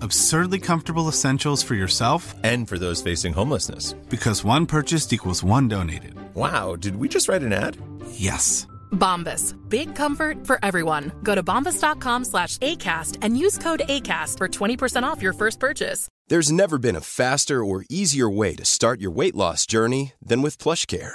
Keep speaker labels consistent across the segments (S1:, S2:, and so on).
S1: Absurdly comfortable essentials for yourself
S2: And for those facing homelessness.
S1: because one purchased equals one donated.
S2: Wow, did we just write an ad?
S1: Yes.
S3: Bombas. Big comfort for everyone. Go to bombas.com slash ACAST and use code ACAST for 20% off your first purchase.
S4: There's never been a faster or easier way to start your weight loss journey than with PlushCare.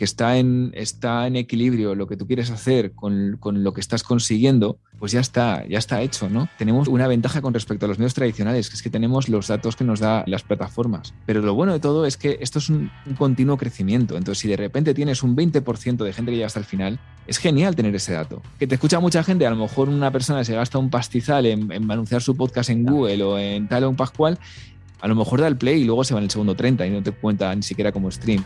S5: que está, en, está en equilibrio lo que tú quieres hacer con, con lo que estás consiguiendo, pues ya está, ya está hecho, ¿no? Tenemos una ventaja con respecto a los medios tradicionales, que es que tenemos los datos que nos da las plataformas. Pero lo bueno de todo es que esto es un, un continuo crecimiento. Entonces, si de repente tienes un 20% de gente que llega hasta el final, es genial tener ese dato. Que te escucha mucha gente, a lo mejor una persona se gasta un pastizal en, en anunciar su podcast en Google o en tal o en Pascual, a lo mejor da el play y luego se va en el segundo 30 y no te cuenta ni siquiera como stream.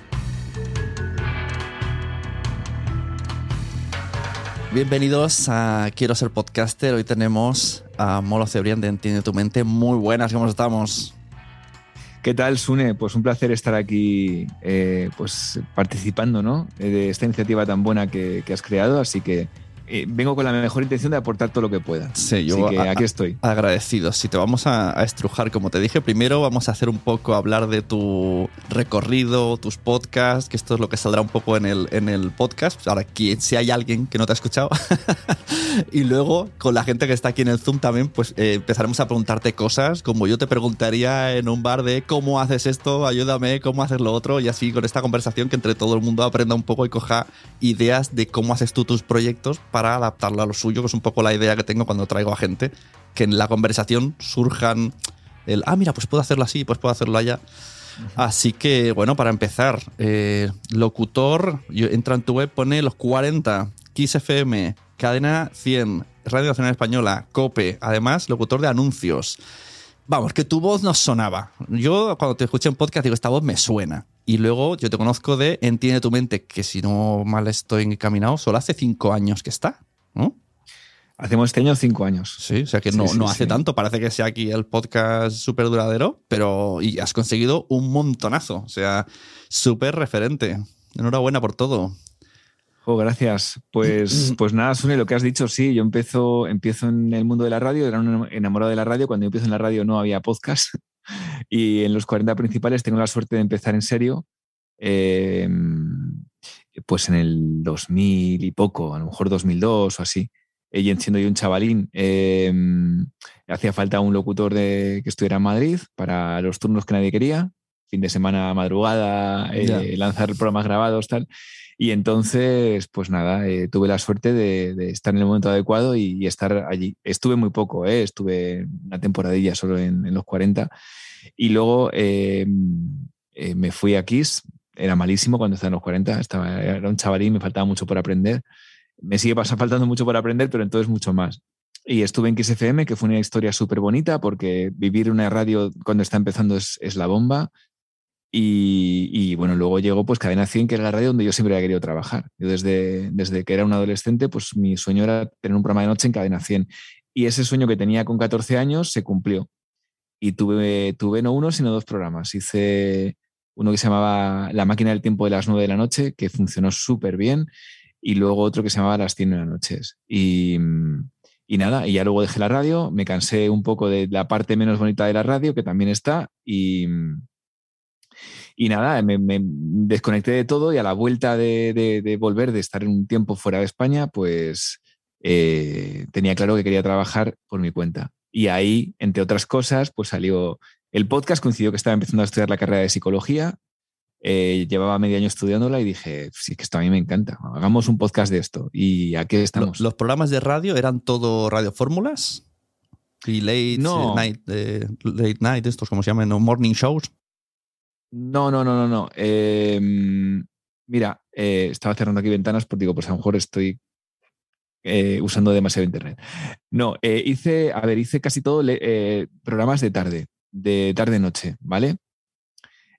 S6: Bienvenidos a Quiero ser podcaster. Hoy tenemos a Molo Cebrián de Entiende tu mente. Muy buenas, ¿cómo estamos?
S5: ¿Qué tal, Sune? Pues un placer estar aquí eh, pues participando ¿no? Eh, de esta iniciativa tan buena que, que has creado. Así que eh, vengo con la mejor intención de aportar todo lo que pueda.
S6: Sí, yo
S5: Así que
S6: a-
S5: aquí estoy.
S6: Agradecido. Si te vamos a, a estrujar, como te dije, primero vamos a hacer un poco hablar de tu recorrido, tus podcasts, que esto es lo que saldrá un poco en el, en el podcast. Ahora, si hay alguien que no te ha escuchado. y luego, con la gente que está aquí en el Zoom también, pues eh, empezaremos a preguntarte cosas, como yo te preguntaría en un bar de cómo haces esto, ayúdame, cómo haces lo otro, y así con esta conversación que entre todo el mundo aprenda un poco y coja ideas de cómo haces tú tus proyectos para adaptarlo a lo suyo, que es un poco la idea que tengo cuando traigo a gente, que en la conversación surjan el, ah, mira, pues puedo hacerlo así, pues puedo hacerlo allá. Así que, bueno, para empezar, eh, locutor, yo, entra en tu web, pone los 40, Kiss FM, Cadena 100, Radio Nacional Española, COPE, además, locutor de anuncios. Vamos, que tu voz nos sonaba. Yo cuando te escuché en podcast digo, esta voz me suena. Y luego yo te conozco de Entiende tu mente, que si no mal estoy encaminado, solo hace cinco años que está, ¿no?
S5: Hacemos este año cinco años.
S6: Sí, o sea que
S5: Sí,
S6: no,
S5: sí,
S6: no hace
S5: sí.
S6: tanto, parece que sea aquí el podcast súper duradero, pero y has conseguido un montonazo, o sea, súper referente. Enhorabuena por todo.
S5: Oh, gracias. Pues, pues nada, Sune, lo que has dicho, sí, yo empiezo, empiezo en el mundo de la radio, era un enamorado de la radio. Cuando yo empiezo en la radio no había podcast. Y en los 40 principales tengo la suerte de empezar en serio. eh, pues en el 2000 y poco, a lo mejor 2002 o así. Y siendo yo un chavalín, eh, hacía falta un locutor de, que estuviera en Madrid para los turnos que nadie quería. fin de semana madrugada, eh, lanzar programas grabados, tal. Y entonces, pues nada, eh, tuve la suerte de, estar en el momento adecuado y, estar allí. Estuve muy poco, eh, estuve una temporadilla solo en, los 40. Y luego eh, me fui a Kiss, era malísimo cuando estaba en los 40, estaba, era un chavalín, me faltaba mucho por aprender. Me sigue pas- faltando mucho por aprender, pero entonces mucho más. Y estuve en Kiss FM, que fue una historia súper bonita, porque vivir una radio cuando está empezando es la bomba. Y, y, bueno, luego llegó pues Cadena 100, que era la radio donde yo siempre había querido trabajar. Yo desde, desde que era un adolescente, pues mi sueño era tener un programa de noche en Cadena 100. Y ese sueño que tenía con 14 años se cumplió. Y tuve, tuve no uno, sino dos programas. Hice uno que se llamaba La máquina del tiempo de las 9 de la noche, que funcionó súper bien. Y luego otro que se llamaba Las 100 de las noches. Y, y nada, y ya luego dejé la radio, me cansé un poco de la parte menos bonita de la radio, que también está, y, y nada, me, me desconecté de todo y a la vuelta de, de- de volver, de estar un tiempo fuera de España, pues eh, tenía claro que quería trabajar por mi cuenta. Y ahí, entre otras cosas, pues salió el podcast, coincidió que estaba empezando a estudiar la carrera de psicología, eh, llevaba medio año estudiándola y dije, sí, que esto a mí me encanta, hagamos un podcast de esto. Y aquí estamos.
S6: ¿Los programas de radio eran todo radiofórmulas? Y late
S5: No.
S6: eh, night, eh, late night, estos como se llaman, ¿no? morning shows.
S5: No, no, no, no, no. Eh, mira, eh, estaba cerrando aquí ventanas porque digo, pues a lo mejor estoy eh, usando demasiado internet. No, eh, hice, a ver, hice casi todo programas de tarde, de tarde-noche, ¿vale?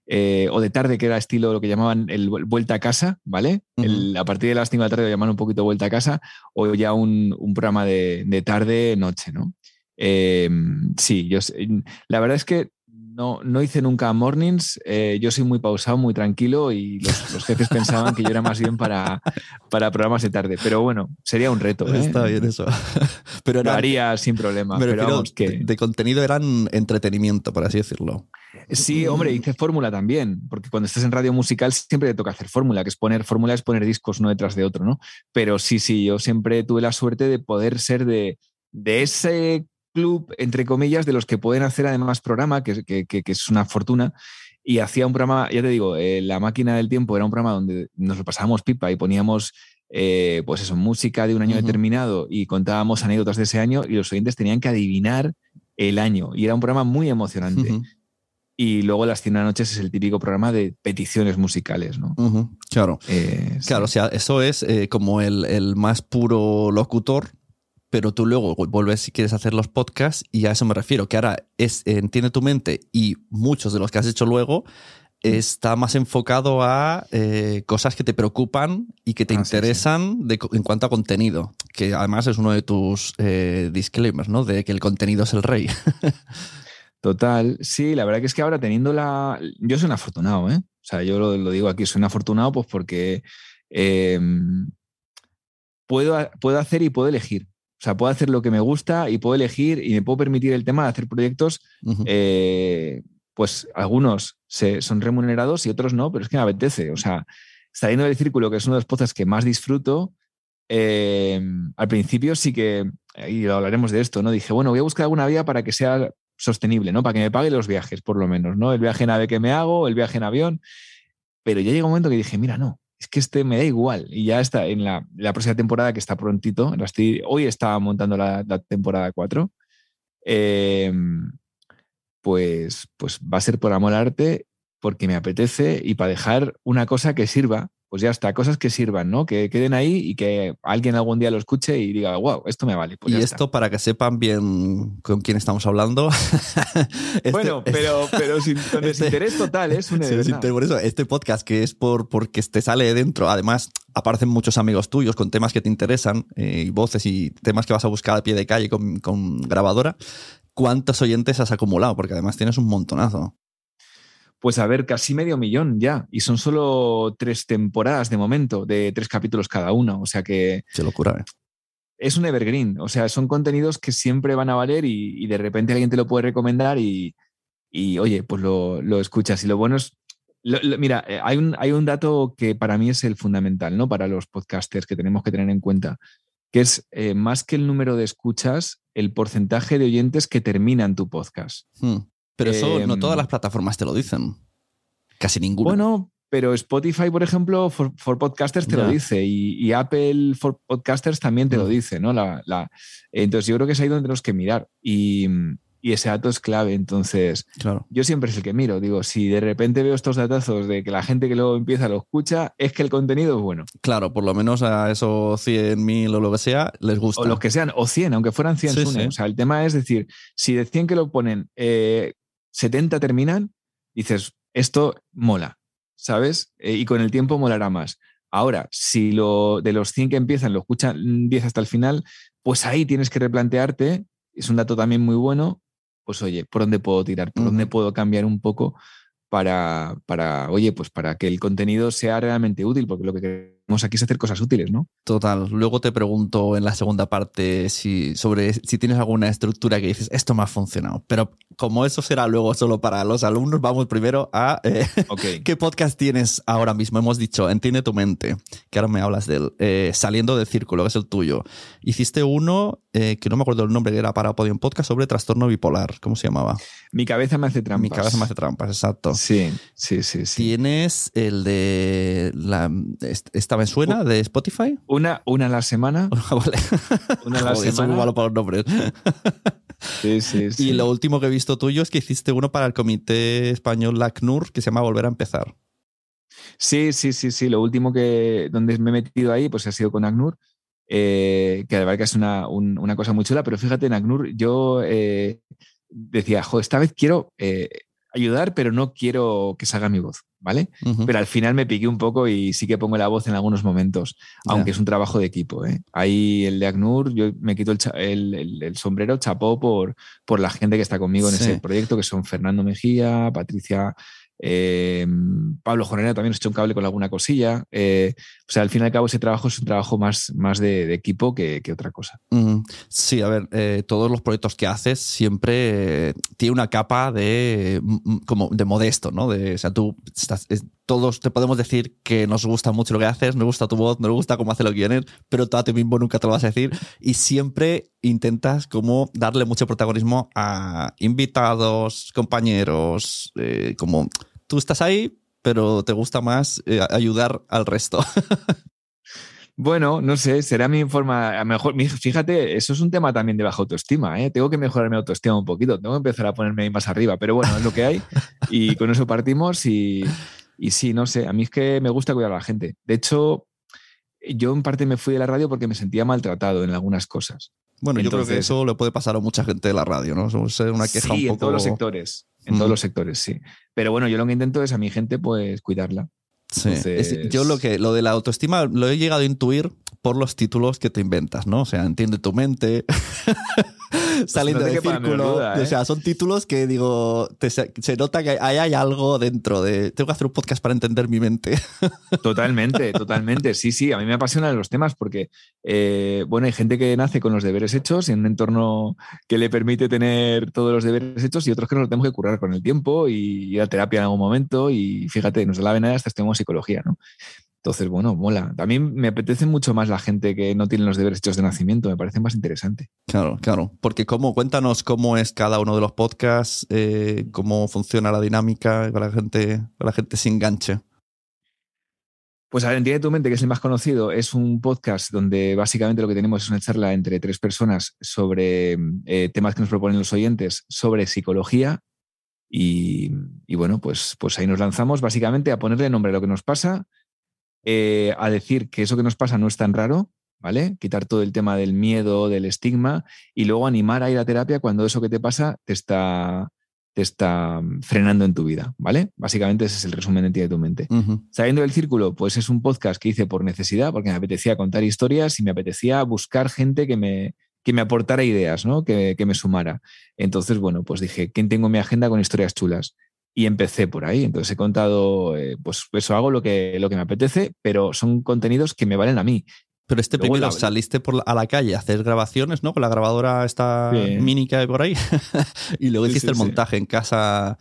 S5: Eh, o de tarde, que era estilo lo que llamaban el vuel- vuelta a casa, ¿vale? El- a partir de las 5 de la tarde lo llamaban un poquito vuelta a casa, o ya un, un programa de, de tarde-noche, ¿no? Eh, sí, yo sé- la verdad es que no, no hice nunca mornings. eh, yo soy muy pausado, muy tranquilo y los, los jefes pensaban que yo era más bien para, para programas de tarde. Pero bueno, sería un reto. ¿eh?
S6: Está bien eso. Pero
S5: Lo haría sin problema. Pero vamos, que...
S6: de, de contenido eran entretenimiento, por así decirlo.
S5: Sí, hombre, hice fórmula también, porque cuando estás en radio musical siempre te toca hacer fórmula, que es poner fórmula, es poner discos uno detrás de otro, ¿no? Pero sí, sí, yo siempre tuve la suerte de poder ser de, de ese club, entre comillas, de los que pueden hacer además programa, que, que- que- es una fortuna. Y hacía un programa, ya te digo, eh, La máquina del tiempo era un programa donde nos lo pasábamos pipa y poníamos, eh, pues eso, música de un año determinado y contábamos anécdotas de ese año y los oyentes tenían que adivinar el año. Y era un programa muy emocionante. Y luego Las 100 noches es el típico programa de peticiones musicales, ¿no?
S6: Claro.
S5: Eh, sí.
S6: Claro, o sea, eso es como el, el más puro locutor, pero tú luego vuelves si quieres hacer los podcasts y a eso me refiero, que ahora es entiende tu mente y muchos de los que has hecho luego está más enfocado a eh, cosas que te preocupan y que te
S5: Ah, sí, sí.
S6: interesan de en cuanto a contenido, que además es uno de tus eh, disclaimers, ¿no? De que el contenido es el rey.
S5: Total, sí, la verdad que es que ahora teniendo la... Yo soy un afortunado, ¿eh? O sea, yo lo, lo digo aquí, soy un afortunado pues porque eh, puedo, puedo hacer y puedo elegir. O sea, puedo hacer lo que me gusta y puedo elegir y me puedo permitir el tema de hacer proyectos, eh, pues algunos se, son remunerados y otros no, pero es que me apetece. O sea, saliendo del círculo, que es uno de los podcasts que más disfruto, eh, al principio sí que, y lo hablaremos de esto, ¿no? Dije, bueno, voy a buscar alguna vía para que sea sostenible, ¿no? Para que me pague los viajes, por lo menos, ¿no? El viaje en ave que me hago, el viaje en avión. Pero ya llega un momento que dije, mira, no, es que este me da igual. Y ya está en la, la próxima temporada que está prontito. hoy estaba montando la, temporada 4. eh, pues, pues va a ser por amor al arte, porque me apetece y para dejar una cosa que sirva. Pues ya está, cosas que sirvan, ¿no? Que queden ahí y que alguien algún día lo escuche y diga, wow, esto me vale. Pues
S6: y esto
S5: está.
S6: para que sepan bien con quién estamos hablando. Este-
S5: bueno, pero, pero sin con
S6: este-
S5: desinterés total, ¿eh? es un
S6: Sí, sí, por eso, este podcast que es por porque te sale de dentro, además aparecen muchos amigos tuyos con temas que te interesan, eh, y voces y temas que vas a buscar a pie de calle con, con grabadora. ¿Cuántos oyentes has acumulado? Porque además tienes un montonazo.
S5: Pues a ver, casi medio millón ya. Y son solo tres temporadas de momento, de tres capítulos cada uno. O sea que
S6: Qué locura, ¿eh?
S5: es un evergreen. O sea, son contenidos que siempre van a valer y, y de repente alguien te lo puede recomendar y, y, oye, pues lo, lo escuchas. Y lo bueno es. lo- lo- mira, eh, hay un, hay un dato que para mí es el fundamental, ¿no? Para los podcasters que tenemos que tener en cuenta, que es eh, más que el número de escuchas, el porcentaje de oyentes que terminan tu podcast.
S6: Hmm. Pero eso no
S5: Em,
S6: todas las plataformas te lo dicen. Casi ninguno.
S5: Bueno, pero Spotify, por ejemplo, for, for Podcasters te lo dice y, y Apple for Podcasters también te lo
S6: Mm.
S5: dice, ¿no? La, la- entonces yo creo que es ahí donde tenemos que mirar y, y ese dato es clave. Entonces
S6: Claro.
S5: yo siempre es el que miro. Digo, si de repente veo estos datazos de que la gente que luego empieza lo escucha, es que el contenido es bueno.
S6: Claro, por lo menos a esos 100.000 o lo que sea, les gusta.
S5: O los que sean, o 100, aunque fueran 100
S6: Sí,
S5: Sune.
S6: sí.
S5: O sea, el tema es decir, si de 100 que lo ponen, eh, 70 terminan, dices, esto mola, ¿sabes? Eh, y con el tiempo molará más. Ahora, si lo, de los 100 que empiezan lo escuchan 10 hasta el final, pues ahí tienes que replantearte, es un dato también muy bueno, pues oye, ¿por dónde puedo tirar? ¿Por dónde puedo cambiar un poco para, para, oye, pues para que el contenido sea realmente útil? Porque lo que queremos aquí es hacer cosas útiles, ¿no?
S6: Total. Luego te pregunto en la segunda parte si, sobre si tienes alguna estructura que dices, esto me ha funcionado. Pero como eso será luego solo para los alumnos, vamos primero a eh, qué podcast tienes ahora mismo. Hemos dicho, entiende tu mente, que ahora me hablas de él. Eh, saliendo del círculo, que es el tuyo. Hiciste uno, eh, que no me acuerdo el nombre, que era para Podium Podcast, sobre trastorno bipolar. ¿Cómo se llamaba?
S5: Mi cabeza me hace trampas.
S6: Mi cabeza me hace trampas, exacto.
S5: Sí, sí, sí, sí.
S6: Tienes el de la, esta me suena de Spotify.
S5: Una, una a la semana.
S6: vale.
S5: Una a la
S6: Joder, soy muy
S5: semana.
S6: malo para los nombres.
S5: Sí, sí, sí.
S6: Y lo último que he visto tuyo es que hiciste uno para el Comité Español LACNUR que se llama Volver a empezar.
S5: Sí, sí, sí, sí. Lo último que donde me he metido ahí, pues ha sido con ACNUR, eh, que la verdad que es una, un- una cosa muy chula, pero fíjate, en ACNUR yo eh, decía, jo, esta vez quiero eh, ayudar, pero no quiero que salga mi voz, ¿vale? Pero al final me piqué un poco y sí que pongo la voz en algunos momentos, aunque es un trabajo de equipo. ¿eh? Ahí el de ACNUR, yo me quito el, el- el- el sombrero, chapó por, por la gente que está conmigo en
S6: Sí.
S5: ese proyecto, que son Fernando Mejía, Patricia, eh, Pablo Jornera también nos echó un cable con alguna cosilla. eh, o sea, al fin y al cabo ese trabajo es un trabajo más, más de, equipo que, que otra cosa.
S6: Sí, a ver, eh, todos los proyectos que haces siempre tiene una capa de mm, mm, como de modesto, ¿no? O sea, tú estás, es- todos te podemos decir que nos gusta mucho lo que haces, nos gusta tu voz, nos gusta cómo hace los guiones, pero tú a ti mismo nunca te lo vas a decir y siempre intentas como darle mucho protagonismo a invitados, compañeros, eh, como tú estás ahí, pero te gusta más eh, ayudar al resto.
S5: Bueno, no sé, será mi forma. A mejor, fíjate, eso es un tema también de baja autoestima. ¿eh? Tengo que mejorar mi autoestima un poquito, tengo que empezar a ponerme ahí más arriba, pero bueno, es lo que hay y con eso partimos. Y, y sí, no sé, a mí es que me gusta cuidar a la gente. De hecho, yo en parte me fui de la radio porque me sentía maltratado en algunas cosas.
S6: Bueno, yo creo que
S5: Entonces-
S6: eso le puede pasar a mucha gente de la radio, ¿no? Es una queja
S5: sí,
S6: un poco.
S5: en todos los sectores. En todos los sectores, sí. Pero bueno, yo lo que intento es a mi gente, pues cuidarla.
S6: Sí.
S5: Entonces-
S6: Es- yo lo que lo de la autoestima lo he llegado a intuir por los títulos que te inventas, ¿no? O sea, entiende tu mente. Saliendo
S5: no
S6: círculo. O
S5: ¿eh?
S6: sea, son títulos que digo, te- se, nota que ahí hay algo dentro de. Tengo que hacer un podcast para entender mi mente.
S5: Totalmente, totalmente. Sí, sí, a mí me apasionan los temas porque, eh, bueno, hay gente que nace con los deberes hechos en un entorno que le permite tener todos los deberes hechos y otros que nos los tenemos que curar con el tiempo y ir a terapia en algún momento y fíjate, nos da la vena hasta estudiamos psicología, ¿no? Entonces, bueno, mola. También me apetece mucho más la gente que no tiene los deberes hechos de nacimiento, me parece más interesante.
S6: Claro, claro. Porque cómo, cuéntanos cómo es cada uno de los podcasts, eh, cómo funciona la dinámica para la gente, para la gente se enganche.
S5: Pues a ver, Entiende tu mente, que es el más conocido, es un podcast donde básicamente lo que tenemos es una charla entre tres personas sobre eh, temas que nos proponen los oyentes sobre psicología. Y, y bueno, pues, pues ahí nos lanzamos básicamente a ponerle nombre a lo que nos pasa, eh, a decir que eso que nos pasa no es tan raro, ¿vale? Quitar todo el tema del miedo, del estigma y luego animar a ir a terapia cuando eso que te pasa te está, te está frenando en tu vida, ¿vale? Básicamente ese es el resumen de Entiende tu mente.
S6: Ujú.
S5: Saliendo del círculo, pues es un podcast que hice por necesidad, porque me apetecía contar historias y me apetecía buscar gente que me, que me aportara ideas, ¿no? Que, que me sumara. Entonces, bueno, pues dije, ¿quién tengo en mi agenda con historias chulas? Y empecé por ahí. Entonces he contado, eh, pues eso hago lo que, lo que me apetece, pero son contenidos que me valen a mí.
S6: Pero este
S5: Luego la-
S6: saliste por la- a la calle a hacer grabaciones, ¿no? Con la grabadora esta
S5: Sí.
S6: mini que hay por ahí. y luego
S5: Sí,
S6: hiciste
S5: sí,
S6: el montaje en casa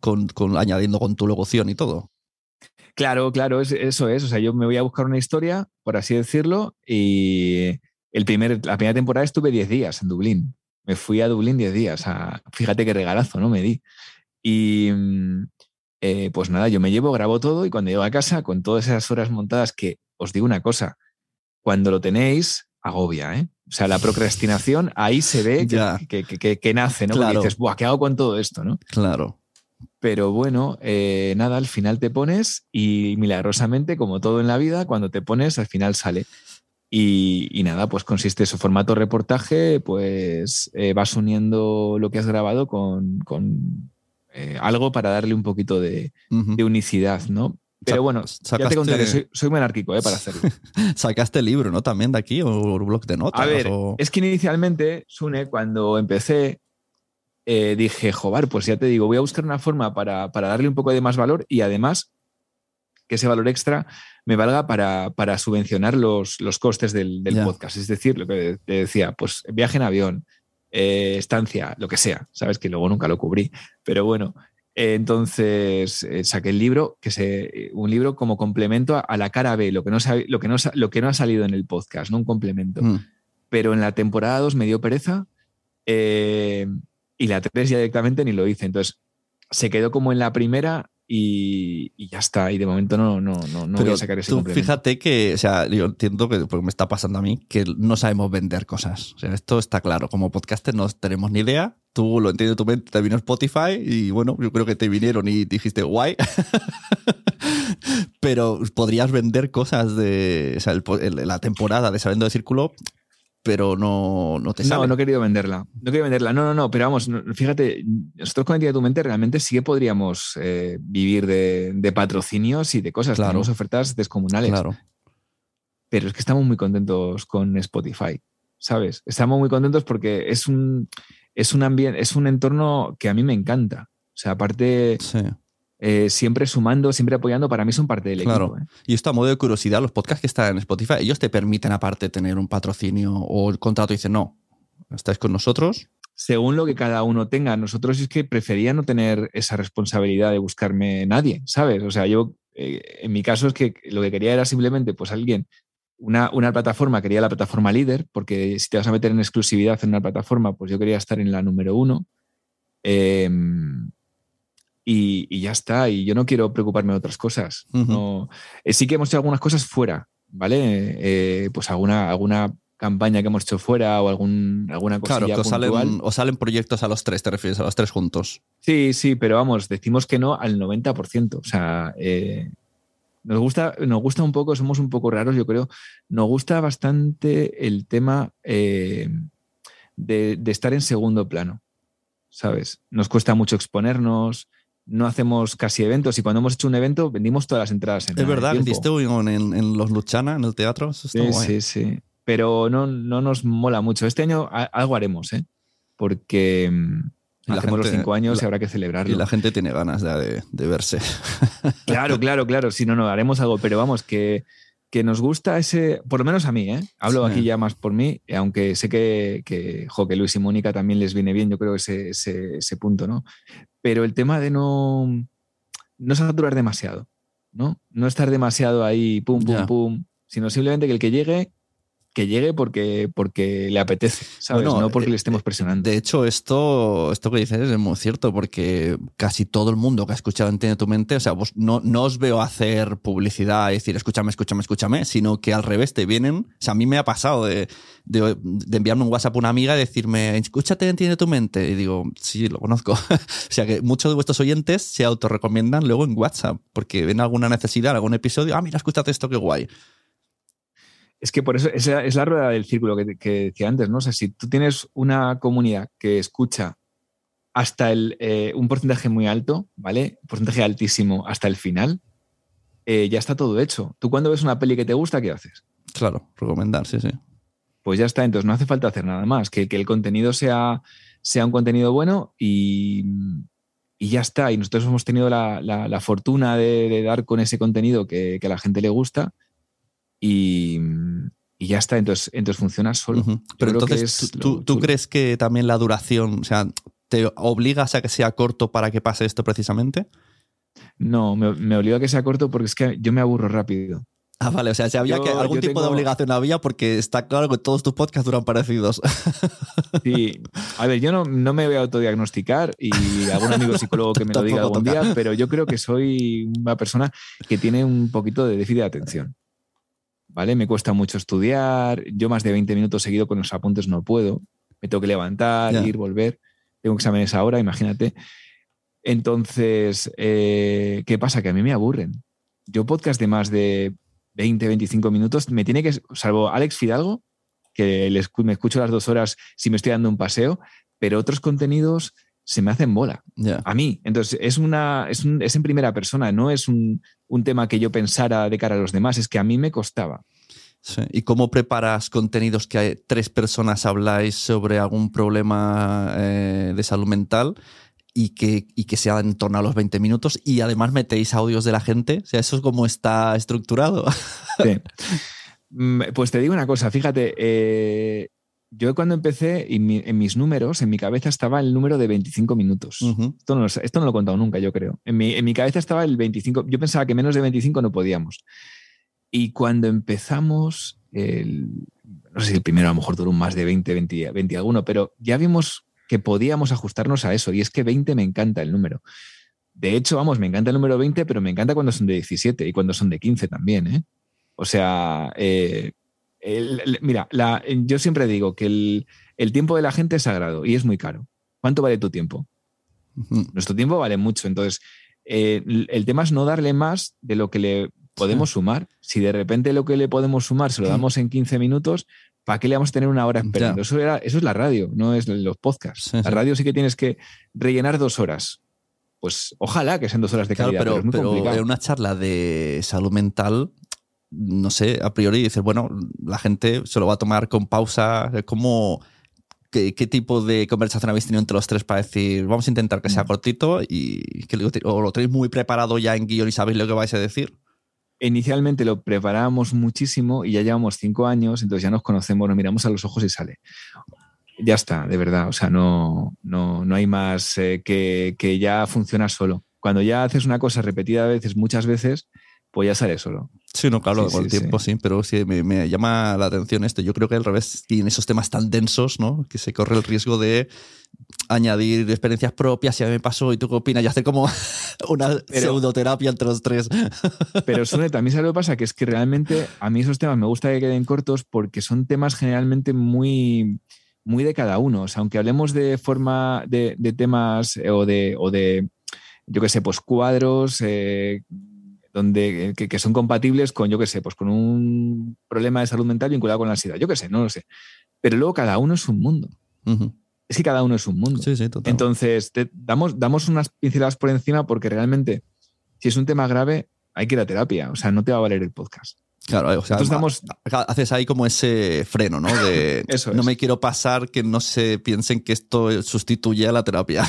S6: con, con- añadiendo con tu locución y todo.
S5: Claro, claro, es- eso es. O sea, yo me voy a buscar una historia, por así decirlo, y el primer, la primera temporada estuve 10 días en Dublín. Me fui a Dublín 10 días. a- fíjate qué regalazo, ¿no? Me di. Y, mm, eh, pues nada, yo me llevo, grabo todo y cuando llego a casa, con todas esas horas montadas, que os digo una cosa, cuando lo tenéis, agobia, ¿eh? O sea, la procrastinación ahí se ve que, que, que, nace, ¿no? Claro. dices, Buah, ¿qué hago con todo esto, no?
S6: Claro.
S5: Pero bueno, eh, nada, al final te pones y milagrosamente, como todo en la vida, cuando te pones, al final sale. Y, nada, pues consiste en su formato reportaje, pues eh, vas uniendo lo que has grabado con, con eh, algo para darle un poquito de, de unicidad, ¿no? Pero bueno, ya te contaré, soy, soy monárquico ¿eh? para hacerlo.
S6: ¿Sacaste el libro, no? También de aquí, o un blog de notas.
S5: A ver, es que inicialmente, Sune, cuando empecé, eh, dije, joder, pues ya te digo, voy a buscar una forma para, para, darle un poco de más valor y además que ese valor extra me valga para, para subvencionar los, los costes del, del podcast. Es decir, lo que te decía, pues viaje en avión, eh, estancia, lo que sea, sabes que luego nunca lo cubrí, pero bueno, entonces eh, saqué el libro, que es un libro como complemento a, la cara B, lo que, no, lo, que no, lo que no ha salido en el podcast, no un complemento. Mm. Pero en la temporada 2 me dio pereza eh, y la 3 ya directamente ni lo hice. Entonces se quedó como en la primera y, ya está. Y de momento no, no, no, no voy a sacar ese tú
S6: Fíjate que, o sea, yo entiendo que, porque me está pasando a mí, que no sabemos vender cosas. O sea, esto está claro. Como podcaster no tenemos ni idea. Tú lo entiendes tu mente, te vino Spotify y bueno, yo creo que te vinieron y dijiste, guay. Pero podrías vender cosas de o sea, la temporada de Sabiendo de Círculo pero no, no te sale.
S5: No, no he querido venderla. No he querido venderla. No, no, no, pero vamos, fíjate, nosotros con Entidad tu Mente realmente sí que podríamos eh, vivir de, patrocinios y de cosas. Claro. Tenemos ofertas descomunales. Claro. Pero es que estamos muy contentos con Spotify, ¿sabes? Estamos muy contentos porque es un, es un ambiente, es un entorno que a mí me encanta. O sea, aparte. Sí eh, siempre sumando, siempre apoyando, para mí son parte del equipo. ¿eh?
S6: Y esto a modo de curiosidad, los podcasts que están en Spotify, ellos te permiten aparte tener un patrocinio o el contrato y dicen, no, estáis con nosotros.
S5: Según lo que cada uno tenga, nosotros es que prefería no tener esa responsabilidad de buscarme nadie, ¿sabes? O sea, yo, eh, en mi caso es que lo que quería era simplemente, pues alguien, una, una plataforma, quería la plataforma líder, porque si te vas a meter en exclusividad en una plataforma, pues yo quería estar en la número uno. Eh, y, ya está. Y yo no quiero preocuparme de otras cosas. no, eh, sí que hemos hecho algunas cosas fuera, ¿vale? Eh, pues alguna, alguna campaña que hemos hecho fuera o algún, alguna cosa
S6: Claro, o salen, proyectos a los tres, te refieres a los tres juntos.
S5: Sí, sí, pero vamos, decimos que no al 90%. O sea, eh, nos, gusta, nos gusta un poco, somos un poco raros, yo creo. Nos gusta bastante el tema de, de, estar en segundo plano, ¿sabes? Nos cuesta mucho exponernos, no hacemos casi eventos y cuando hemos hecho un evento vendimos todas las entradas.
S6: En es verdad, vendiste en, en, los Luchana, en el teatro. sí,
S5: sí, sí. Pero no, no nos mola mucho. Este año algo haremos, ¿eh? Porque mm, hacemos los cinco años y habrá que celebrarlo.
S6: Y la gente tiene ganas de, de verse.
S5: Claro, claro, claro. Si no, no, haremos algo. Pero vamos, que, que nos gusta ese, por lo menos a mí, ¿eh? hablo aquí ya más por mí, aunque sé que, que, que Luis y Mónica también les viene bien, yo creo ese, ese, ese punto, ¿no? pero el tema de no, no saturar demasiado, ¿no? No estar demasiado ahí, pum, pum, pum, sino simplemente que el que llegue que llegue porque, porque le apetece, ¿sabes? no porque le estemos presionando.
S6: De hecho, esto, esto que dices es muy cierto, porque casi todo el mundo que ha escuchado Entiende tu mente, o sea, vos no, no os veo hacer publicidad y decir, escúchame, escúchame, escúchame, sino que al revés te vienen. O sea, a mí me ha pasado de, de, enviarme un WhatsApp a una amiga y decirme, escúchate, entiende tu mente. Y digo, sí, lo conozco. o sea, que muchos de vuestros oyentes se autorrecomiendan luego en WhatsApp, porque ven alguna necesidad, algún episodio, ah, mira, escúchate esto, qué guay.
S5: Es que por eso es la rueda del círculo que, decía antes, ¿no? O sea, si tú tienes una comunidad que escucha hasta el, eh, un porcentaje muy alto, ¿vale? Un porcentaje altísimo hasta el final, eh, ya está todo hecho. Tú cuando ves una peli que te gusta, ¿qué haces?
S6: Claro, recomendar, sí, sí.
S5: Pues ya está, entonces no hace falta hacer nada más, que, que el contenido sea, sea un contenido bueno y, y ya está. Y nosotros hemos tenido la, la, fortuna de, dar con ese contenido que, que a la gente le gusta y, ya está, entonces, entonces funciona solo.
S6: Pero entonces, ¿tú, crees que también la duración, o sea, te obligas a que sea corto para que pase esto precisamente?
S5: No, me, me obliga a que sea corto porque es que yo me aburro rápido.
S6: Ah, vale, o sea, si había
S5: Yo-
S6: que algún tipo de obligación había porque está claro que todos tus podcasts duran parecidos.
S5: Sí, a ver, yo no, no me voy a autodiagnosticar y algún amigo psicólogo que me lo diga algún
S6: toca.
S5: día, pero yo creo que soy una persona que tiene un poquito de déficit de atención. ¿Vale? Me cuesta mucho estudiar, yo más de 20 minutos seguido con los apuntes no puedo, me tengo que levantar, ir, volver, tengo exámenes ahora, imagínate. Entonces, eh, ¿qué pasa? Que a mí me aburren. Yo podcast de más de 20, 25 minutos, me tiene que, salvo Alex Fidalgo, que me escucho las dos horas si me estoy dando un paseo, pero otros contenidos se me hacen bola. A mí. Entonces, es, una, es, un- es en primera persona, no es un, un tema que yo pensara de cara a los demás, es que a mí me costaba.
S6: Sí. ¿Y cómo preparas contenidos que hay- tres personas habláis sobre algún problema eh, de salud mental y que, y que sea en torno a los 20 minutos y además metéis audios de la gente? O sea, eso es como está estructurado.
S5: Sí. Mm, Pues te digo una cosa, fíjate, eh, yo cuando empecé, y mi- en mis números, en mi cabeza estaba el número de 25 minutos. Esto no, lo sé- esto no lo he contado nunca, yo creo. En mi, en mi cabeza estaba el 25. Yo pensaba que menos de 25 no podíamos. Y cuando empezamos, el- no sé si el primero a lo mejor duró más de 20, 20, 20 alguno, pero ya vimos que podíamos ajustarnos a eso. Y es que 20 me encanta el número. De hecho, vamos, me encanta el número 20, pero me encanta cuando son de 17 y cuando son de 15 también. ¿eh? O sea, eh, el- el- mira, la- yo siempre digo que el, el tiempo de la gente es sagrado y es muy caro. ¿Cuánto vale tu tiempo? Nuestro tiempo vale mucho. Entonces, eh, el tema es no darle más de lo que le podemos sumar. Si de repente lo que le podemos sumar se lo damos en 15 minutos, ¿para qué le vamos a tener una hora esperando? Eso, era, eso es la radio, no es los podcasts.
S6: Sí,
S5: la radio sí que tienes que rellenar dos horas. Pues ojalá que sean dos horas de
S6: Claro,
S5: calidad, pero,
S6: pero,
S5: es muy
S6: pero
S5: complicado.
S6: en una charla de salud mental, no sé, a priori dices, bueno, la gente se lo va a tomar con pausa. ¿Cómo, qué, qué tipo de conversación habéis tenido entre los tres para decir, vamos a intentar que sea
S5: Mm.
S6: cortito y que lo, o lo tenéis muy preparado ya en guion y sabéis lo que vais a decir?
S5: Inicialmente lo preparábamos muchísimo y ya llevamos cinco años, entonces ya nos conocemos, nos miramos a los ojos y sale. Ya está, de verdad. O sea, no, no, no hay más eh, que, que ya funciona solo. Cuando ya haces una cosa repetida veces, muchas veces, pues ya sale solo.
S6: Sí, no, claro,
S5: Sí,
S6: con el
S5: sí,
S6: tiempo sí, pero sí, me, me llama la atención esto. Yo creo que al revés, y en esos temas tan densos, ¿no? Que se corre el riesgo de añadir experiencias propias, y a mí me pasó, y tú qué opinas, y hacer como una pseudoterapia entre los tres.
S5: Pero Sune, también sabes lo que pasa, que es que realmente a mí esos temas me gusta que queden cortos porque son temas generalmente muy, muy de cada uno. O sea, aunque hablemos de forma de, de temas eh, o de, o de, yo qué sé, pues cuadros eh, donde, que, que son compatibles con, yo qué sé, pues con un problema de salud mental vinculado con la ansiedad. Yo qué sé, no lo sé. Pero luego cada uno es un mundo.
S6: Ujú.
S5: Es que cada uno es un mundo.
S6: Sí, sí, total.
S5: Entonces, te- damos, damos unas pinceladas por encima porque realmente, si es un tema grave, hay que ir a terapia. O sea, no te va a valer el podcast.
S6: Claro, o sea,
S5: Entonces damos-
S6: ha- haces ahí como ese freno, ¿no? De
S5: Eso
S6: no
S5: es.
S6: me quiero pasar que no se piensen que esto sustituye a la terapia.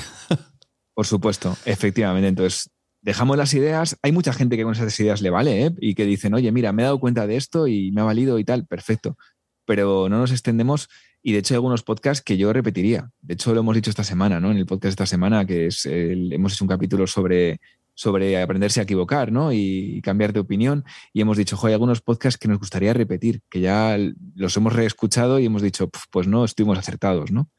S5: Por supuesto, efectivamente. Entonces, dejamos las ideas. Hay mucha gente que con esas ideas le vale ¿eh? y que dicen, oye, mira, me he dado cuenta de esto y me ha valido y tal, perfecto. Pero no nos extendemos y de hecho hay algunos podcasts que yo repetiría. De hecho, lo hemos dicho esta semana, ¿no? En el podcast de esta semana, que es hemos hecho un capítulo sobre, sobre aprenderse a equivocar, ¿no? Y cambiar de opinión. Y hemos dicho, joder, hay algunos podcasts que nos gustaría repetir, que ya los hemos reescuchado y hemos dicho, "Pf, pues no, estuvimos acertados, ¿no?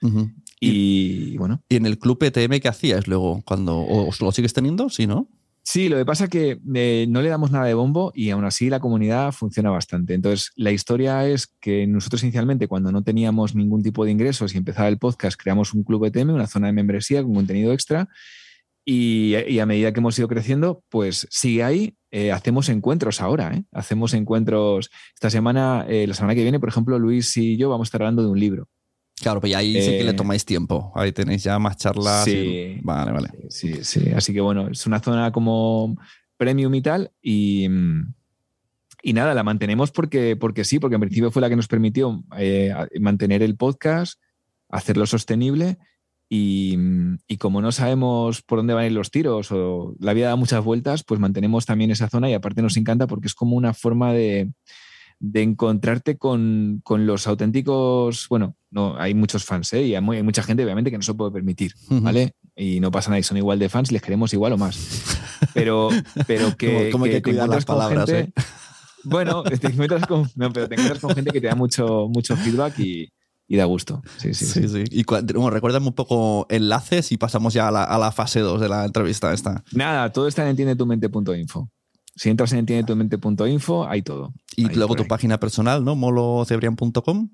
S5: Y bueno,
S6: ¿Y en el club ETM qué hacías luego? cuando ¿O lo sigues teniendo? Sí, ¿no?
S5: Sí, lo que pasa es que eh, no le damos nada de bombo y aún así la comunidad funciona bastante. Entonces, la historia es que nosotros inicialmente, cuando no teníamos ningún tipo de ingresos y empezaba el podcast, creamos un club ETM, una zona de membresía con contenido extra. Y, y a medida que hemos ido creciendo, pues sigue ahí. Eh, hacemos encuentros ahora, ¿eh? Hacemos encuentros. Esta semana, la semana que viene, por ejemplo, Luis y yo vamos a estar hablando de un libro.
S6: Claro, pues ahí sí que le
S5: Eh,
S6: tomáis tiempo. Ahí tenéis ya más charlas.
S5: Sí.
S6: y- Vale, vale.
S5: Sí, sí. Así que bueno, es una zona como premium y tal. Y, mm, y nada, la mantenemos porque, porque sí, porque en principio fue la que nos permitió eh, mantener el podcast, hacerlo sostenible. Y, mm, y como no sabemos por dónde van a ir los tiros o la vida da muchas vueltas, pues mantenemos también esa zona y aparte nos encanta porque es como una forma de, de encontrarte con, con los auténticos, bueno, no hay muchos fans ¿eh? y hay, muy- hay mucha gente obviamente que no se puede permitir. ¿vale? Y no pasa nada, y son igual de fans, les queremos igual o más. Pero, pero que,
S6: como hay que
S5: te
S6: cuidar las
S5: con
S6: palabras,
S5: gente-
S6: ¿eh?
S5: Bueno, te encuentras con, no, pero te encuentras con gente que te da mucho, mucho feedback y, y da gusto. Sí, sí, sí.
S6: sí. Y bueno, recuérdame un poco enlaces y pasamos ya a la, a la fase 2 de la entrevista esta.
S5: Nada, todo está en entiendetumente.info. Si entras en entiendetumente.info, hay todo.
S6: Y luego tu página personal, ¿no? molocebrian.com.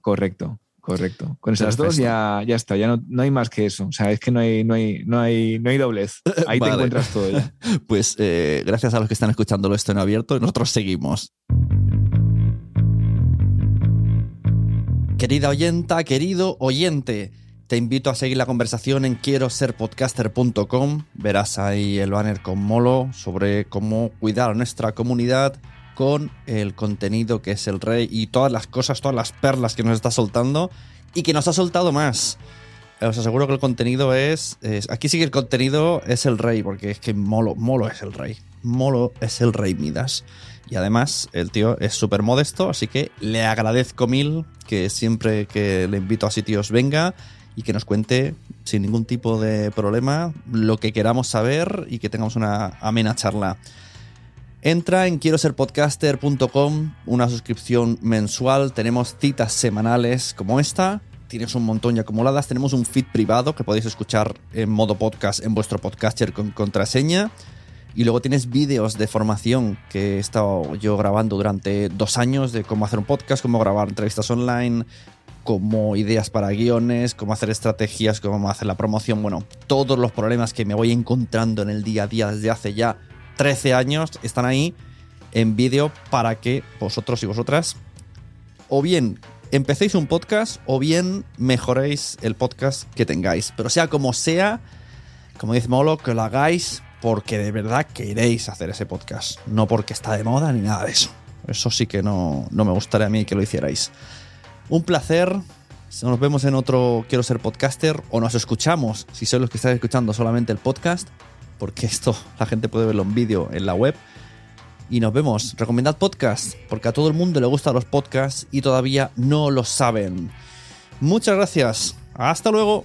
S5: Correcto, correcto. Con esas dos ya, ya está, ya no, no hay más que eso. O sea, es que no hay, no hay, no hay, no hay doblez. Ahí
S6: Vale.
S5: te encuentras todo ya.
S6: Pues eh, gracias a los que están escuchándolo esto en abierto, nosotros seguimos. Querida oyenta, querido oyente, te invito a seguir la conversación en quiero ser podcaster.com. Verás ahí el banner con Molo sobre cómo cuidar a nuestra comunidad con el contenido que es el rey y todas las cosas, todas las perlas que nos está soltando y que nos ha soltado más. Os aseguro que el contenido es, Aquí sí que el contenido es el rey, porque es que Molo, Molo es el rey. Molo es el rey Midas. Y además, el tío es súper modesto, así que le agradezco mil que siempre que le invito a sitios venga y que nos cuente sin ningún tipo de problema lo que queramos saber y que tengamos una amena charla. Entra en quiero ser podcaster.com, una suscripción mensual, tenemos citas semanales como esta, tienes un montón ya acumuladas, tenemos un feed privado que podéis escuchar en modo podcast en vuestro podcaster con contraseña. Y luego tienes vídeos de formación que he estado yo grabando durante dos años de cómo hacer un podcast, cómo grabar entrevistas online, como ideas para guiones, cómo hacer estrategias, cómo hacer la promoción, bueno, todos los problemas que me voy encontrando en el día a día desde hace ya 13 años están ahí en vídeo para que vosotros y vosotras o bien empecéis un podcast o bien mejoréis el podcast que tengáis. Pero sea como sea, como dice Molo, que lo hagáis porque de verdad queréis hacer ese podcast, no porque está de moda ni nada de eso. Eso sí que no, no me gustaría a mí que lo hicierais. Un placer. Nos vemos en otro Quiero ser podcaster o nos escuchamos si sois los que estáis escuchando solamente el podcast, porque esto la gente puede verlo en vídeo en la web. Y nos vemos. Recomendad podcast, porque a todo el mundo le gustan los podcasts y todavía no lo saben. Muchas gracias. Hasta luego.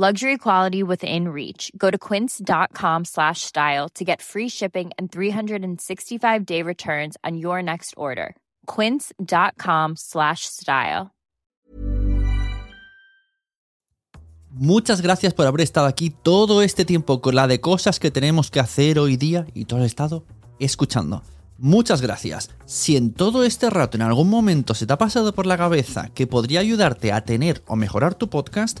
S7: Luxury quality within reach. Go to quince.com slash style to get free shipping and 365 day returns on your next order. Quince.com slash style.
S6: Muchas gracias por haber estado aquí todo este tiempo con la de cosas que tenemos que hacer hoy día y todo el estado escuchando. Muchas gracias. Si en todo este rato en algún momento se te ha pasado por la cabeza que podría ayudarte a tener o mejorar tu podcast,